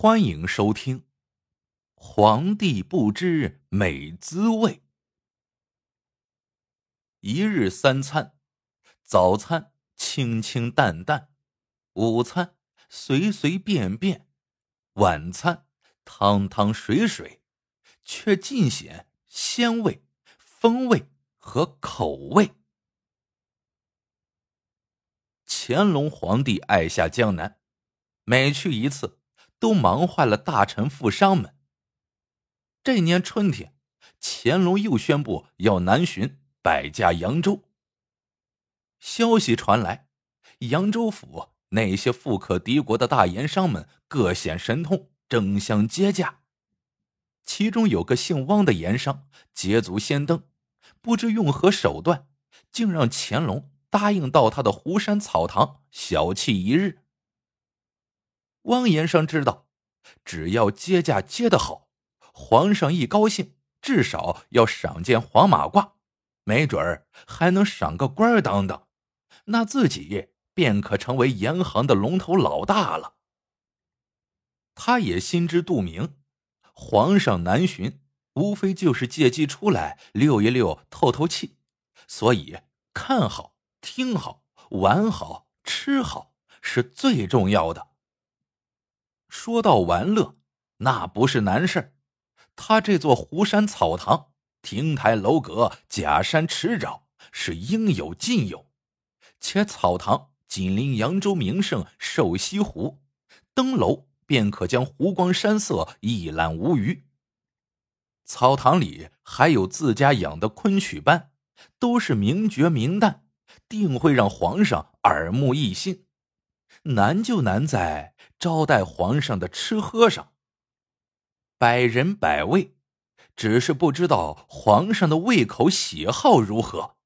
欢迎收听《皇帝不知美滋味》。一日三餐：早餐清清淡淡，午餐随随便便，晚餐汤汤水水，却尽显鲜味、风味和口味。乾隆皇帝爱下江南，每去一次，都忙坏了大臣富商们。这年春天，乾隆又宣布要南巡，百驾扬州。消息传来，扬州府那些富可敌国的大盐商们各显神通，争相接驾。其中有个姓汪的盐商捷足先登，不知用何手段，竟让乾隆。答应到他的湖山草堂小憩一日。汪延生知道，只要接驾接得好，皇上一高兴，至少要赏件黄马褂，没准儿还能赏个官当当，那自己便可成为盐行的龙头老大了。他也心知肚明，皇上南巡，无非就是借机出来溜一溜、透透气，所以看好。听好，玩好，吃好是最重要的。说到玩乐，那不是难事他这座湖山草堂，亭台楼阁，假山池沼，是应有尽有。且草堂紧邻扬州名胜瘦西湖，登楼便可将湖光山色一览无余。草堂里还有自家养的昆曲班，都是名角名旦。定会让皇上耳目一新，难就难在招待皇上的吃喝上。百人百味，只是不知道皇上的胃口喜好如何。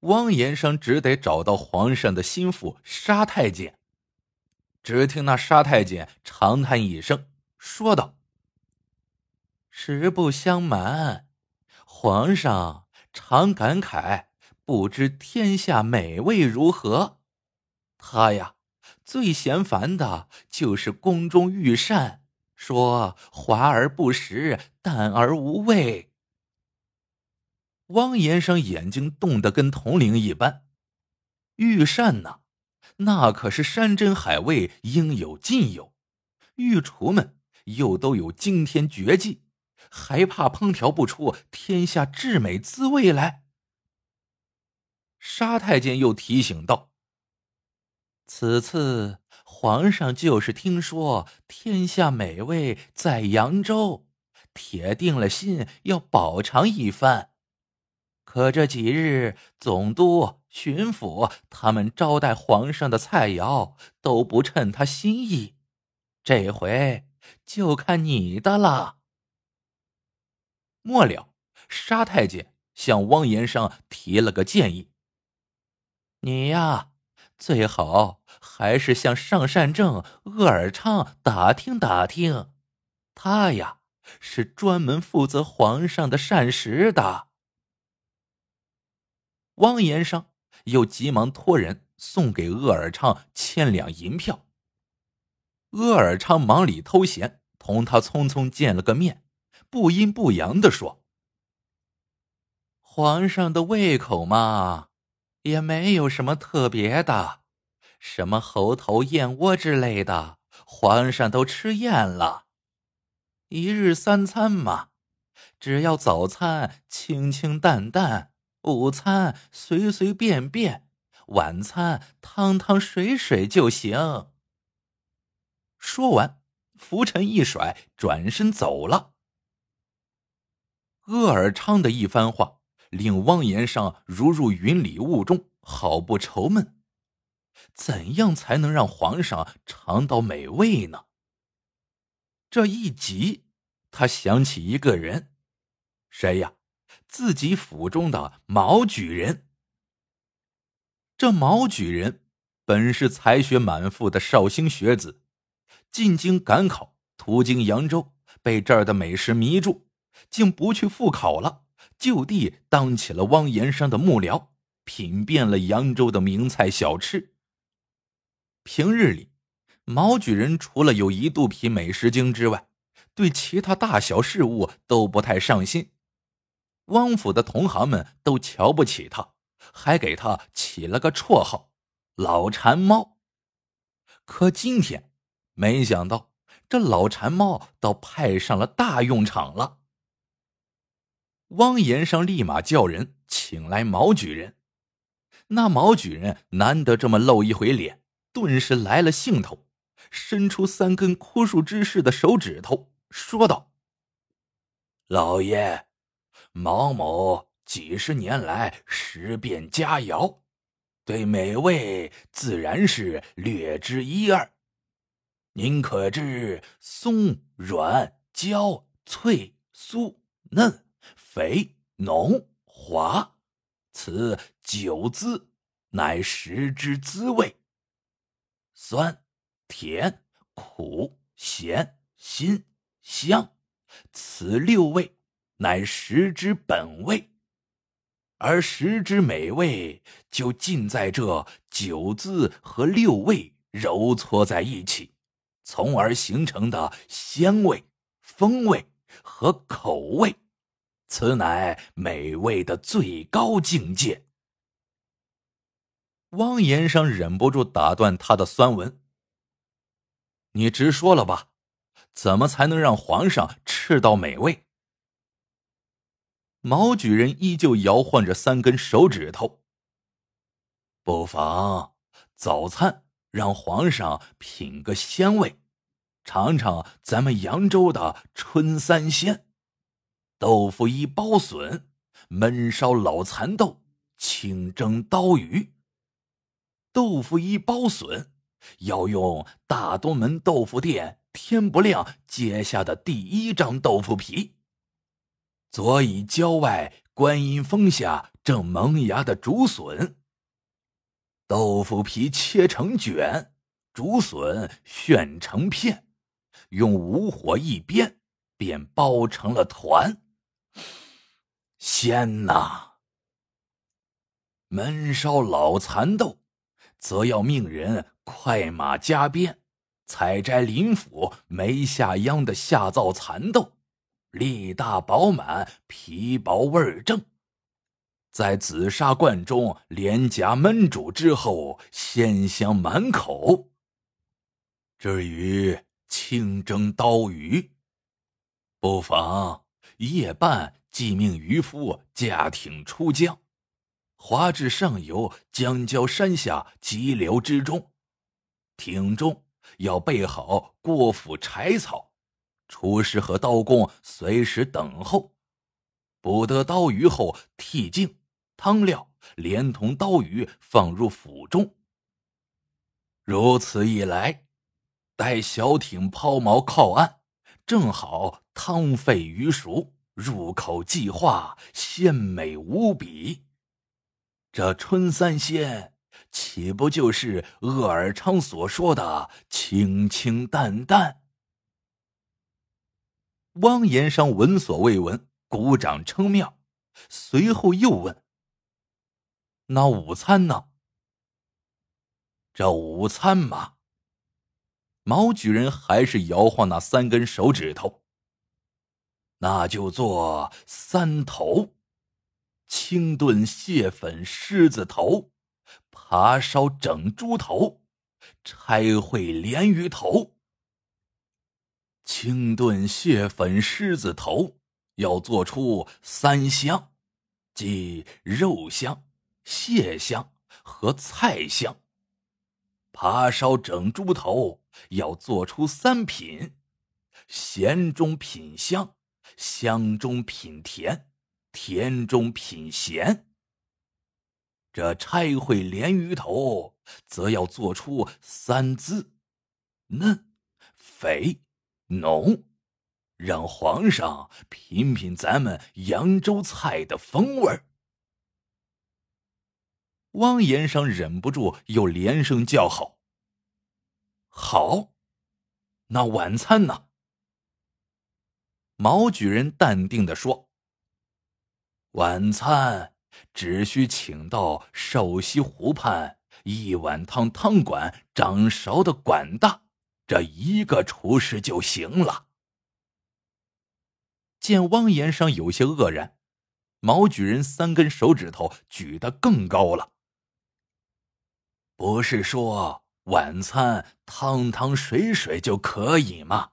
汪延生只得找到皇上的心腹沙太监。只听那沙太监长叹一声，说道：“实不相瞒，皇上常感慨。”不知天下美味如何？他呀，最嫌烦的就是宫中御膳，说华而不实，淡而无味。汪延生眼睛瞪得跟铜铃一般。御膳呢，那可是山珍海味，应有尽有。御厨们又都有惊天绝技，还怕烹调不出天下至美滋味来？沙太监又提醒道：“此次皇上就是听说天下美味在扬州，铁定了心要饱尝一番。可这几日总督、巡抚他们招待皇上的菜肴都不称他心意，这回就看你的了。”末了，沙太监向汪延生提了个建议。你呀，最好还是向上善政、鄂尔昌打听打听，他呀是专门负责皇上的膳食的。汪延商又急忙托人送给鄂尔昌千两银票。鄂尔昌忙里偷闲，同他匆匆见了个面，不阴不阳的说：“皇上的胃口嘛。”也没有什么特别的，什么猴头、燕窝之类的，皇上都吃厌了。一日三餐嘛，只要早餐清清淡淡，午餐随随便便，晚餐汤汤水水就行。说完，拂尘一甩，转身走了。鄂尔昌的一番话。令汪延上如入云里雾中，好不愁闷。怎样才能让皇上尝到美味呢？这一急，他想起一个人，谁呀？自己府中的毛举人。这毛举人本是才学满腹的绍兴学子，进京赶考，途经扬州，被这儿的美食迷住，竟不去复考了。就地当起了汪延山的幕僚，品遍了扬州的名菜小吃。平日里，毛举人除了有一肚皮美食精之外，对其他大小事务都不太上心。汪府的同行们都瞧不起他，还给他起了个绰号“老馋猫”。可今天，没想到这老馋猫倒派上了大用场了。汪延生立马叫人请来毛举人。那毛举人难得这么露一回脸，顿时来了兴头，伸出三根枯树之势的手指头，说道：“老爷。”毛某几十年来食遍佳肴，对美味自然是略知一二。您可知松软焦脆酥嫩肥浓滑，此九滋乃食之滋味。酸、甜、苦、咸、辛、香，此六味。乃食之本味，而食之美味就尽在这九滋和六味揉搓在一起，从而形成的鲜味、风味和口味，此乃美味的最高境界。汪延生忍不住打断他的酸文：“你直说了吧，怎么才能让皇上吃到美味？”毛举人依旧摇晃着三根手指头。不妨早餐让皇上品个鲜味，尝尝咱们扬州的春三鲜：豆腐一包笋、焖烧老蚕豆、清蒸刀鱼。豆腐一包笋要用大东门豆腐店天不亮揭下的第一张豆腐皮。佐以郊外观音峰下正萌芽的竹笋，豆腐皮切成卷，竹笋旋成片，用武火一煸，便包成了团。鲜呐！焖烧老蚕豆，则要命人快马加鞭，采摘林府没下秧的下造蚕豆。力大饱满，皮薄味儿正，在紫砂罐中连夹焖煮之后，鲜香满口。至于清蒸刀鱼，不妨夜半即命渔夫驾艇出江，划至上游江郊山下急流之中，艇中要备好过釜柴草。厨师和刀工随时等候，捕得刀鱼后剔净，汤料连同刀鱼放入釜中。如此一来，待小艇抛锚靠岸，正好汤沸鱼熟，入口即化，鲜美无比。这春三鲜，岂不就是鄂尔昌所说的清清淡淡？汪延生闻所未闻，鼓掌称妙，随后又问：“那午餐呢？”这午餐嘛，毛举人还是摇晃那三根手指头。那就做三头：清炖蟹粉狮子头，扒烧整猪头，拆烩鲢鱼头。清炖蟹粉狮子头要做出三香，即肉香、蟹香和菜香；扒烧整猪头要做出三品，咸中品香，香中品甜，甜中品咸。这拆烩鲢鱼头则要做出三滋：嫩、肥。浓，让皇上品品咱们扬州菜的风味儿。汪延生忍不住又连声叫好：“好！”那晚餐呢？毛举人淡定的说：“晚餐只需请到瘦西湖畔一碗汤汤馆掌勺的管大。”这一个厨师就行了。见汪延生有些愕然，毛举人三根手指头举得更高了。不是说晚餐汤汤水水就可以吗？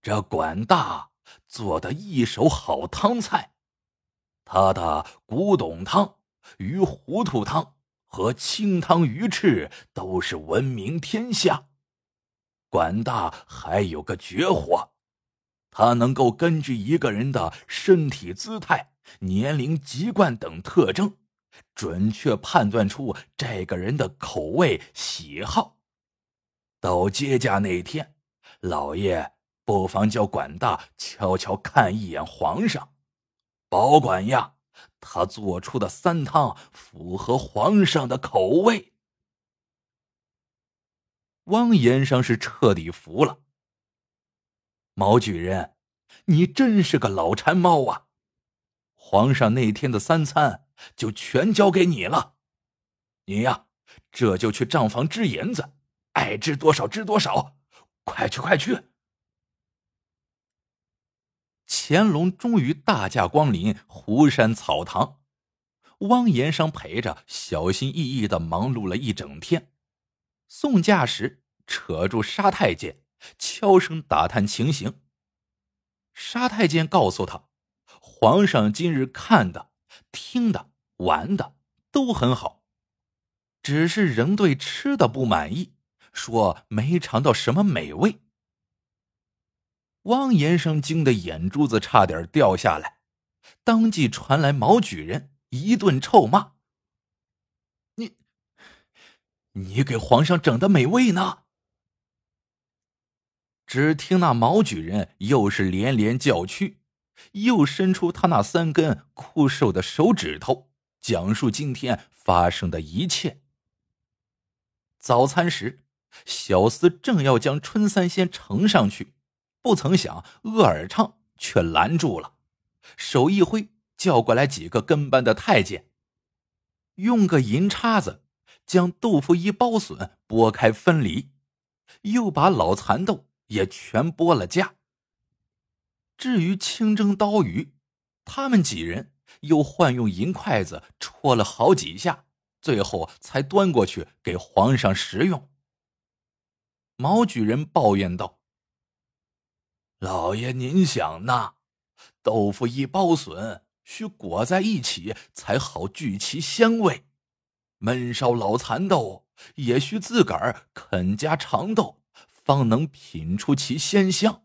这管大做的一手好汤菜，他的古董汤、鱼糊涂汤和清汤鱼翅都是闻名天下。管大还有个绝活，他能够根据一个人的身体姿态、年龄、籍贯等特征。准确判断出这个人的口味喜好。到接驾那天，老爷不妨叫管大悄悄看一眼皇上，保管呀，他做出的三汤符合皇上的口味。汪延生是彻底服了。毛举人，你真是个老馋猫啊！皇上那天的三餐。就全交给你了，你呀，这就去账房支银子，爱支多少支多少，快去快去！乾隆终于大驾光临湖山草堂，汪延生陪着，小心翼翼的忙碌了一整天。送驾时，扯住沙太监，悄声打探情形。沙太监告诉他，皇上今日看的、听的。玩的都很好，只是仍对吃的不满意，说没尝到什么美味。汪延生惊得眼珠子差点掉下来，当即传来毛举人一顿臭骂：“你，你给皇上整的美味呢？”只听那毛举人又是连连叫屈，又伸出他那三根枯瘦的手指头。讲述今天发生的一切。早餐时，小厮正要将春三鲜盛上去，不曾想鄂尔畅却拦住了，手一挥，叫过来几个跟班的太监，用个银叉子将豆腐一包笋剥开分离，又把老蚕豆也全剥了架。至于清蒸刀鱼，他们几人。又换用银筷子戳了好几下，最后才端过去给皇上食用。毛举人抱怨道：“老爷，您想呐，豆腐一包笋需裹在一起才好聚其鲜味；焖烧老蚕豆也需自个儿啃夹长豆，方能品出其鲜香；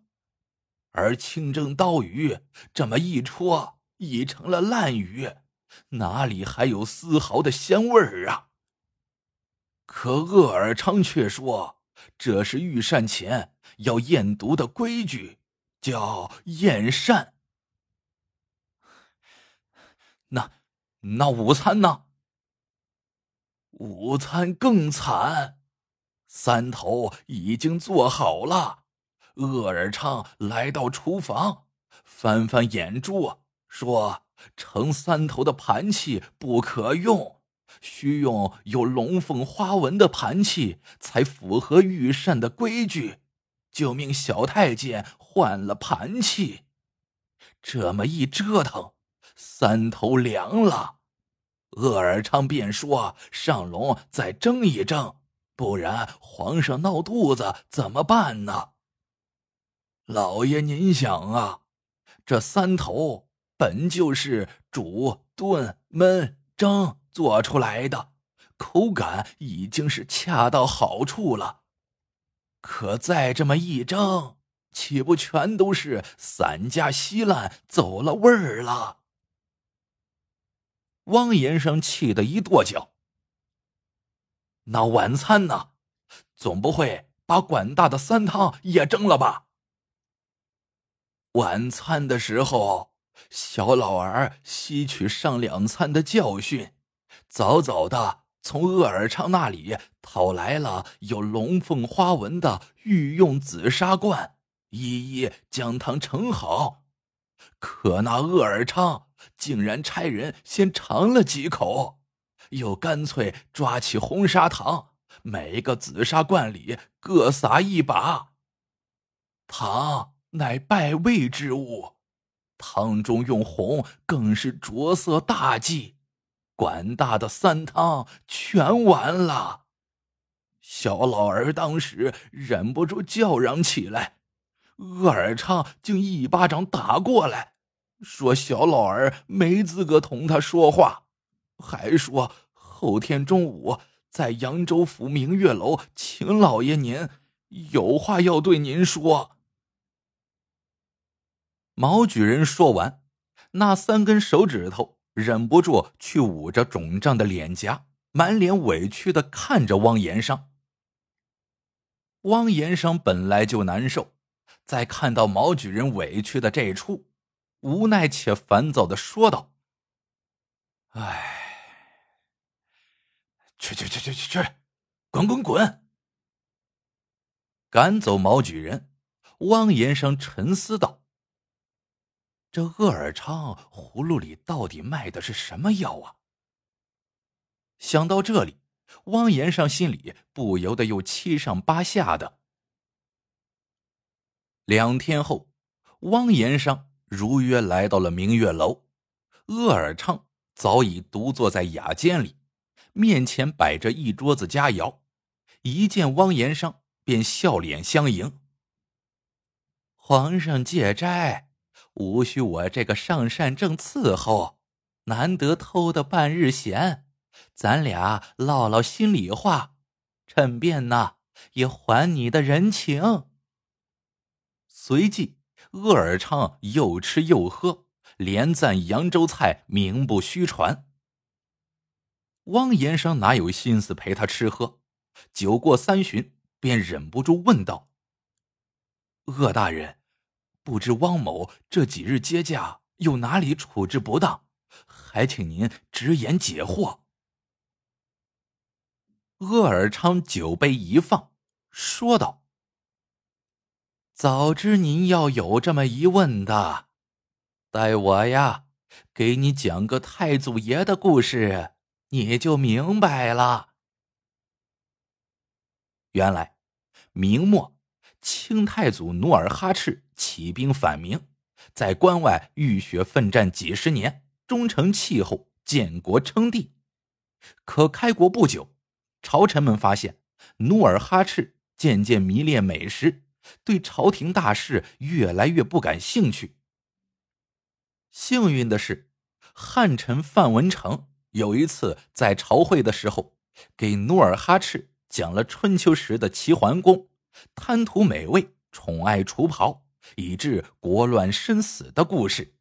而清蒸刀鱼这么一戳。”已成了烂鱼，哪里还有丝毫的鲜味儿啊？可鄂尔昌却说这是御膳前要验毒的规矩，叫验膳。那那午餐呢？午餐更惨，三头已经做好了。鄂尔昌来到厨房，翻翻眼珠。说盛三头的盘器不可用，需用有龙凤花纹的盘器才符合御膳的规矩，就命小太监换了盘器。这么一折腾，三头凉了。鄂尔昌便说：“上龙再蒸一蒸，不然皇上闹肚子怎么办呢？”老爷，您想啊，这三头。本就是煮、炖、焖、蒸做出来的，口感已经是恰到好处了。可再这么一蒸，岂不全都是散架稀烂，走了味儿了？汪延生气得一跺脚。那晚餐呢？总不会把管大的三汤也蒸了吧？晚餐的时候。小老儿吸取上两餐的教训，早早的从鄂尔昌那里讨来了有龙凤花纹的御用紫砂罐，一一将汤盛好。可那鄂尔昌竟然差人先尝了几口，又干脆抓起红砂糖，每个紫砂罐里各撒一把。糖乃败胃之物，汤中用红更是着色大忌。管大的三汤全完了。小老儿当时忍不住叫嚷起来，鄂尔昌竟一巴掌打过来，说小老儿没资格同他说话，还说后天中午在扬州府明月楼请老爷您有话要对您说。毛举人说完，那三根手指头忍不住去捂着肿胀的脸颊，满脸委屈的看着汪延商。汪延生本来就难受，在看到毛举人委屈的这一出，无奈且烦躁的说道：“哎，去去去去去去，滚滚滚！”赶走毛举人，汪延生沉思道：“这鄂尔昌葫芦里到底卖的是什么药啊？”想到这里。汪延上心里不由得又七上八下的。两天后，汪延上如约来到了明月楼，鄂尔昌早已独坐在雅间里，面前摆着一桌子佳肴，一见汪延上便笑脸相迎。皇上借斋，无需我这个上善正伺候，难得偷的半日闲。咱俩唠唠心里话，趁便呢也还你的人情。随即，鄂尔昌又吃又喝，连赞扬州菜名不虚传。汪延生哪有心思陪他吃喝？酒过三巡，便忍不住问道：“鄂大人，不知汪某这几日接驾有哪里处置不当？还请您直言解惑。”鄂尔昌酒杯一放，说道：“早知您要有这么一问的，待我呀，给你讲个太祖爷的故事，你就明白了。原来，明末清太祖努尔哈赤起兵反明，在关外浴血奋战几十年，终成气候，建国称帝。可开国不久。”朝臣们发现，努尔哈赤渐渐迷恋美食，对朝廷大事越来越不感兴趣。幸运的是，汉臣范文成有一次在朝会的时候，给努尔哈赤讲了春秋时的齐桓公贪图美味、宠爱厨袍，以致国乱身死的故事。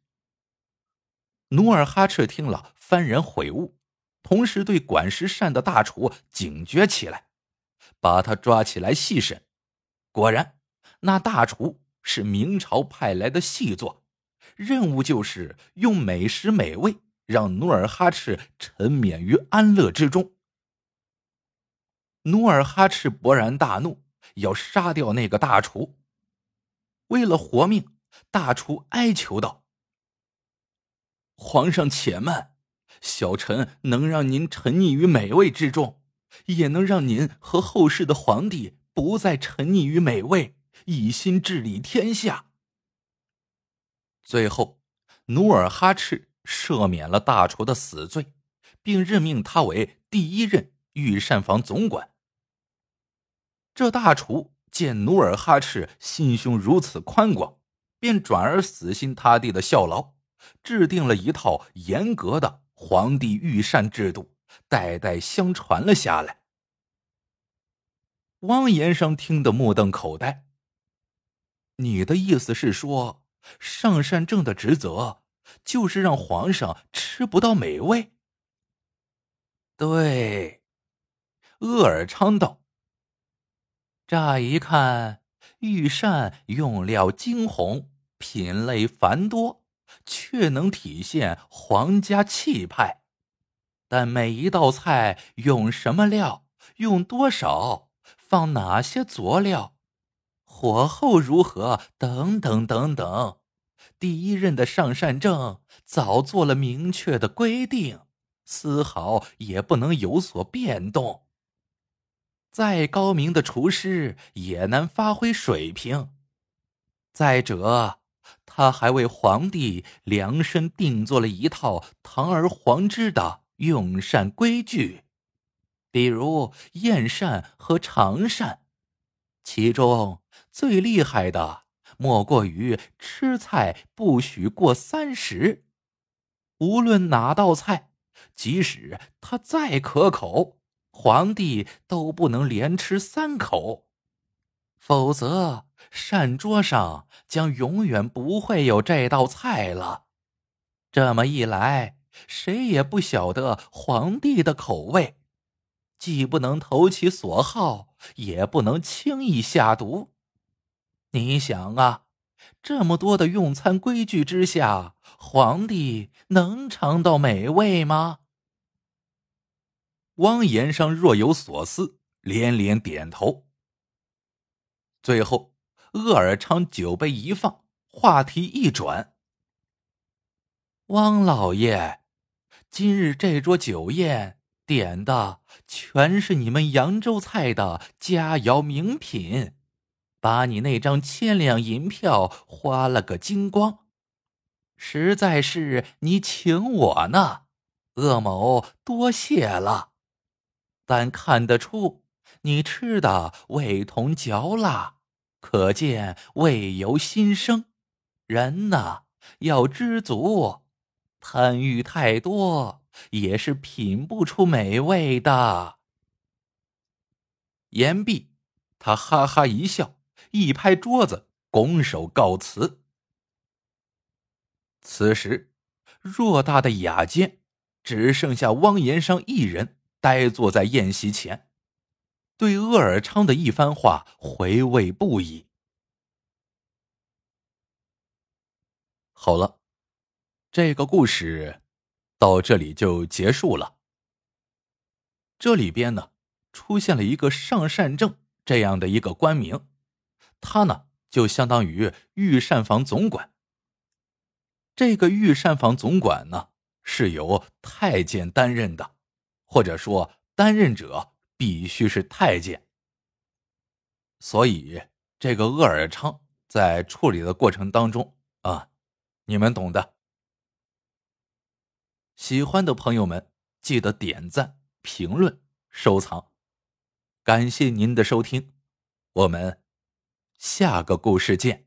努尔哈赤听了，幡然悔悟。同时，对管食膳的大厨警觉起来，把他抓起来细审。果然，那大厨是明朝派来的细作，任务就是用美食美味让努尔哈赤沉湎于安乐之中。努尔哈赤勃然大怒，要杀掉那个大厨。为了活命，大厨哀求道：“皇上且慢。”小臣能让您沉溺于美味之中，也能让您和后世的皇帝不再沉溺于美味，一心治理天下。最后，努尔哈赤赦免了大厨的死罪，并任命他为第一任御膳房总管。这大厨见努尔哈赤心胸如此宽广，便转而死心塌地的效劳，制定了一套严格的。皇帝御膳制度代代相传了下来。汪延生听得目瞪口呆。你的意思是说，上善政的职责就是让皇上吃不到美味？对，鄂尔昌道。乍一看，御膳用料精红，品类繁多。却能体现皇家气派，但每一道菜用什么料，用多少，放哪些佐料，火候如何，等等等等，第一任的上善正早做了明确的规定，丝毫也不能有所变动。再高明的厨师也难发挥水平。再者，他还为皇帝量身定做了一套堂而皇之的用膳规矩，比如宴膳和尝膳，其中最厉害的莫过于吃菜不许过三十。无论哪道菜，即使它再可口，皇帝都不能连吃三口，否则。膳桌上将永远不会有这道菜了。这么一来，谁也不晓得皇帝的口味，既不能投其所好，也不能轻易下毒。你想啊，这么多的用餐规矩之下，皇帝能尝到美味吗？汪延商若有所思，连连点头。最后。鄂尔昌酒杯一放，话题一转。汪老爷，今日这桌酒宴点的全是你们扬州菜的佳肴名品，把你那张千两银票花了个精光，实在是你请我呢，鄂某多谢了。但看得出你吃的味同嚼蜡。可见味由心生，人呐要知足，贪欲太多也是品不出美味的。言毕，他哈哈一笑，一拍桌子，拱手告辞。此时，偌大的雅间只剩下汪延商一人呆坐在宴席前。对鄂尔昌的一番话回味不已。好了，这个故事到这里就结束了。这里边呢，出现了一个上善正这样的一个官名，他呢就相当于御膳房总管。这个御膳房总管呢是由太监担任的，或者说担任者。必须是太监，所以这个鄂尔昌在处理的过程当中啊，你们懂的。喜欢的朋友们记得点赞、评论、收藏，感谢您的收听，我们下个故事见。